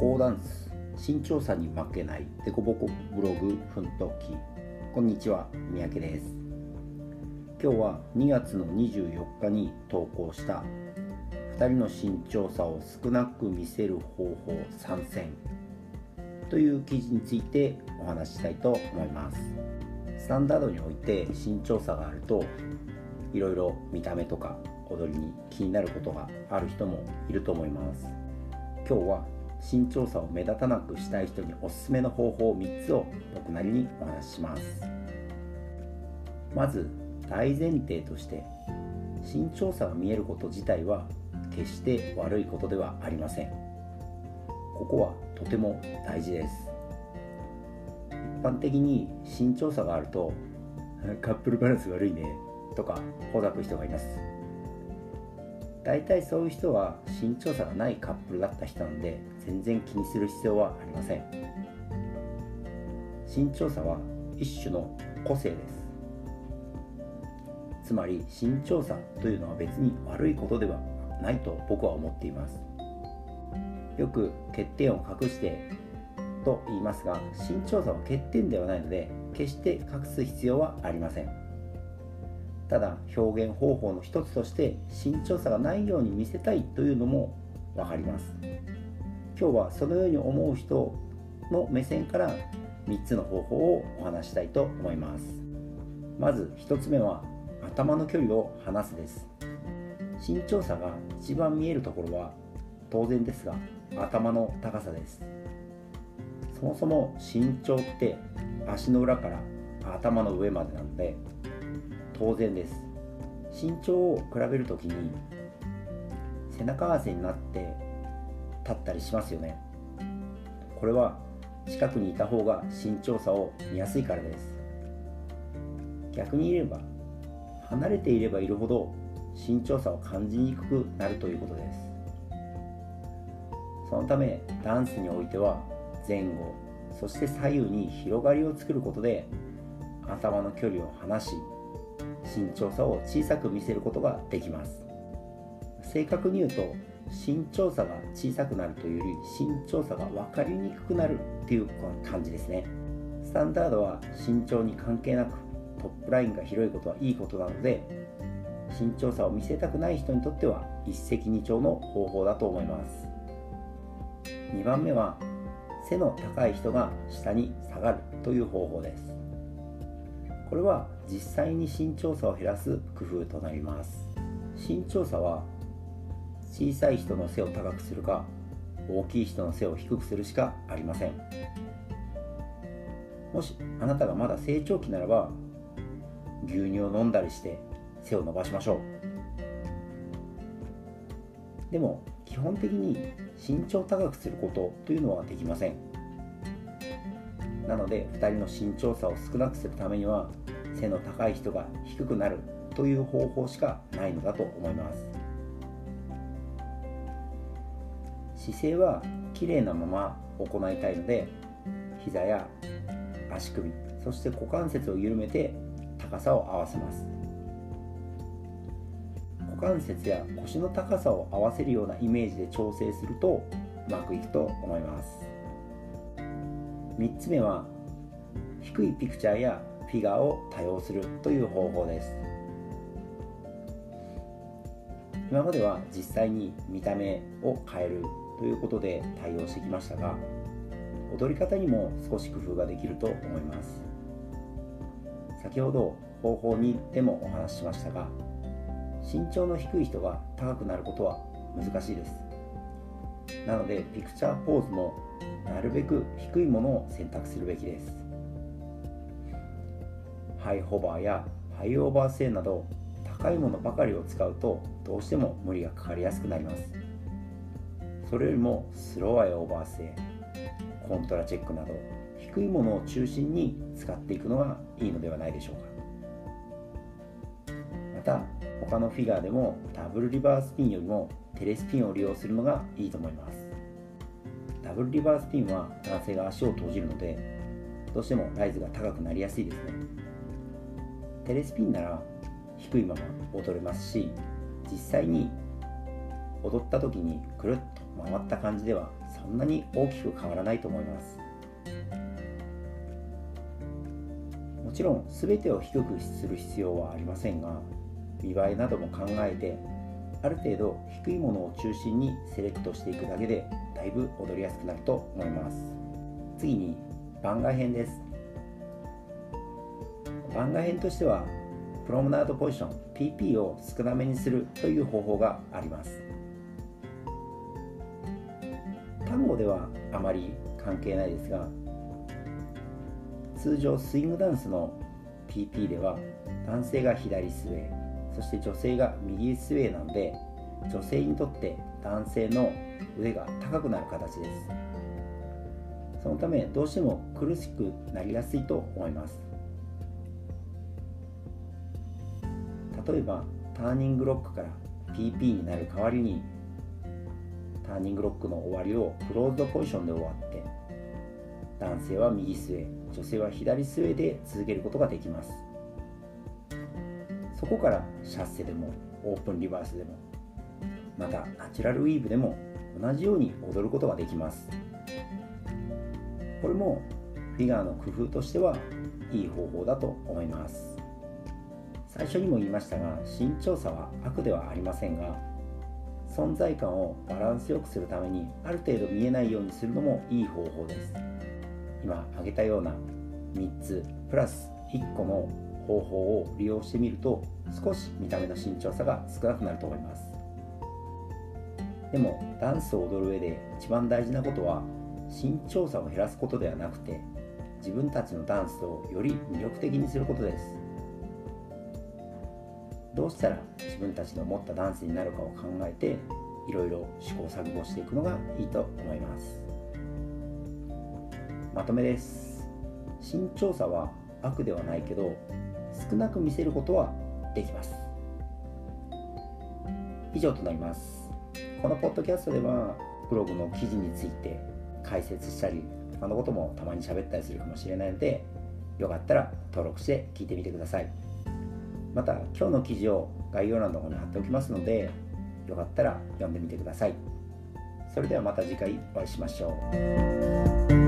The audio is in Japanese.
交ダンス身長差に負けないデコボコブログ奮闘記。こんにちは三宅です。今日は2月の24日に投稿した2人の身長差を少なく見せる方法参戦という記事についてお話ししたいと思います。スタンダードにおいて身長差があるといろいろ見た目とか踊りに気になることがある人もいると思います。今日は身長差を目立たなくしたい人におすすめの方法3つを僕なりにお話しします。まず大前提として身長差が見えること自体は決して悪いことではありません。ここはとても大事です。一般的に身長差があるとカップルバランス悪いねとかほざく人がいます。大体そういう人は身長差がないカップルだった人なんで全然気にする必要はありません。身長差は一種の個性です。つまり身長差というのは別に悪いことではないと僕は思っています。よく欠点を隠してと言いますが身長差は欠点ではないので決して隠す必要はありません。ただ表現方法の一つとして身長差がないように見せたいというのも分かります。今日はそのように思う人の目線から3つの方法をお話したいと思います。まず1つ目は頭の距離を離すです。身長差が一番見えるところは当然ですが頭の高さです。そもそも身長って足の裏から頭の上までなので当然です。身長を比べる時に背中合わせになって立ったりしますよね。これは近くにいた方が身長差を見やすいからです。逆に言えば離れていればいるほど身長差を感じにくくなるということです。そのためダンスにおいては前後そして左右に広がりを作ることで頭の距離を離し身長差を小さく見せることができます。正確に言うと身長差が小さくなるというより身長差が分かりにくくなるっていう感じですね。スタンダードは身長に関係なくトップラインが広いことはいいことなので身長差を見せたくない人にとっては一石二鳥の方法だと思います。2番目は背の高い人が下に下がるという方法です。これは実際に身長差を減らす工夫となります。身長差は小さい人の背を高くするか大きい人の背を低くするしかありません。もしあなたがまだ成長期ならば牛乳を飲んだりして背を伸ばしましょう。でも基本的に身長を高くすることというのはできません。なので2人の身長差を少なくするためには背の高い人が低くなるという方法しかないのだと思います。姿勢は綺麗なまま行いたいので膝や足首そして股関節を緩めて高さを合わせます。股関節や腰の高さを合わせるようなイメージで調整するとうまくいくと思います。3つ目は低いピクチャーやフィガーを多用するという方法です。今までは実際に見た目を変えるということで対応してきましたが踊り方にも少し工夫ができると思います。先ほど方法2でもお話ししましたが身長の低い人が高くなることは難しいです。なのでピクチャーポーズもなるべく低いものを選択するべきです。ハイホバーやハイオーバー性など高いものばかりを使うとどうしても無理がかかりやすくなります。それよりもスローアイオーバー性コントラチェックなど低いものを中心に使っていくのがいいのではないでしょうか。また他のフィガーでもダブルリバースピンよりもテレスピンを利用するのがいいと思います。ダブルリバースピンは男性が足を閉じるのでどうしてもライズが高くなりやすいですね。テレスピンなら低いまま踊れますし実際に踊った時にくるっと回った感じではそんなに大きく変わらないと思います。もちろん全てを低くする必要はありませんが見栄えなども考えてある程度低いものを中心にセレクトしていくだけでだいぶ踊りやすくなると思います。次に番外編です。番外編としてはプロムナードポジション PP を少なめにするという方法があります。単語ではあまり関係ないですが通常スイングダンスの PP では男性が左スウェーそして女性が右スウェーなので女性にとって男性の腕が高くなる形です。そのためどうしても苦しくなりやすいと思います。例えばターニングロックから PP になる代わりにターニングロックの終わりをクローズドポジションで終わって男性は右スウェー女性は左スウェーで続けることができます。そこからシャッセでもオープンリバースでもまたナチュラルウィーブでも同じように踊ることができます。これもフィガーの工夫としてはいい方法だと思います。最初にも言いましたが身長差は悪ではありませんが存在感をバランスよくするためにある程度見えないようにするのもいい方法です。今挙げたような3つプラス1個の方法を利用してみると少し見た目の身長差が少なくなると思います。でもダンスを踊る上で一番大事なことは身長差を減らすことではなくて自分たちのダンスをより魅力的にすることです。どうしたら自分たちの思ったダンスになるかを考えていろいろ試行錯誤していくのがいいと思います。まとめです。身長差は悪ではないけど少なく見せることはできます。以上となります。このポッドキャストではブログの記事について解説したり他のこともたまに喋ったりするかもしれないのでよかったら登録して聞いてみてください。また今日の記事を概要欄の方に貼っておきますのでよかったら読んでみてください。それではまた次回お会いしましょう。